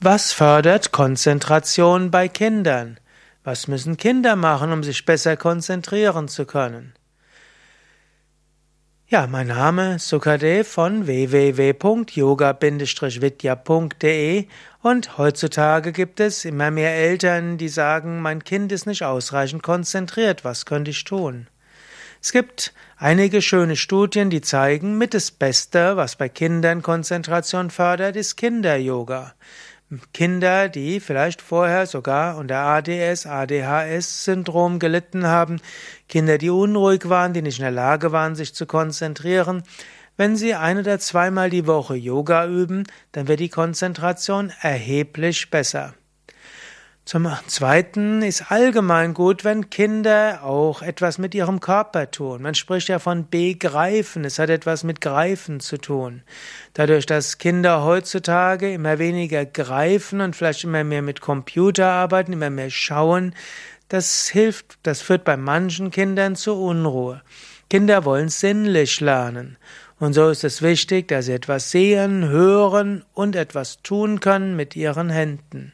Was fördert Konzentration bei Kindern? Was müssen Kinder machen, um sich besser konzentrieren zu können? Ja, mein Name ist Sukadev von www.yoga-vidya.de und heutzutage gibt es immer mehr Eltern, die sagen, mein Kind ist nicht ausreichend konzentriert, was könnte ich tun? Es gibt einige schöne Studien, die zeigen, mit das Beste, was bei Kindern Konzentration fördert, ist Kinder-Yoga. Kinder, die vielleicht vorher sogar unter ADS, ADHS-Syndrom gelitten haben, Kinder, die unruhig waren, die nicht in der Lage waren, sich zu konzentrieren, wenn sie ein oder zweimal die Woche Yoga üben, dann wird die Konzentration erheblich besser. Zum Zweiten ist allgemein gut, wenn Kinder auch etwas mit ihrem Körper tun. Man spricht ja von begreifen. Es hat etwas mit Greifen zu tun. Dadurch, dass Kinder heutzutage immer weniger greifen und vielleicht immer mehr mit Computer arbeiten, immer mehr schauen, das hilft, das führt bei manchen Kindern zu Unruhe. Kinder wollen sinnlich lernen. Und so ist es wichtig, dass sie etwas sehen, hören und etwas tun können mit ihren Händen.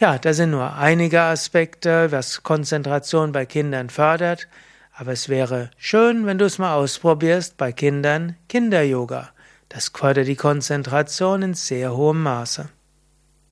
Ja, das sind nur einige Aspekte, was Konzentration bei Kindern fördert, aber es wäre schön, wenn du es mal ausprobierst bei Kindern Kinder-Yoga. Das fördert die Konzentration in sehr hohem Maße.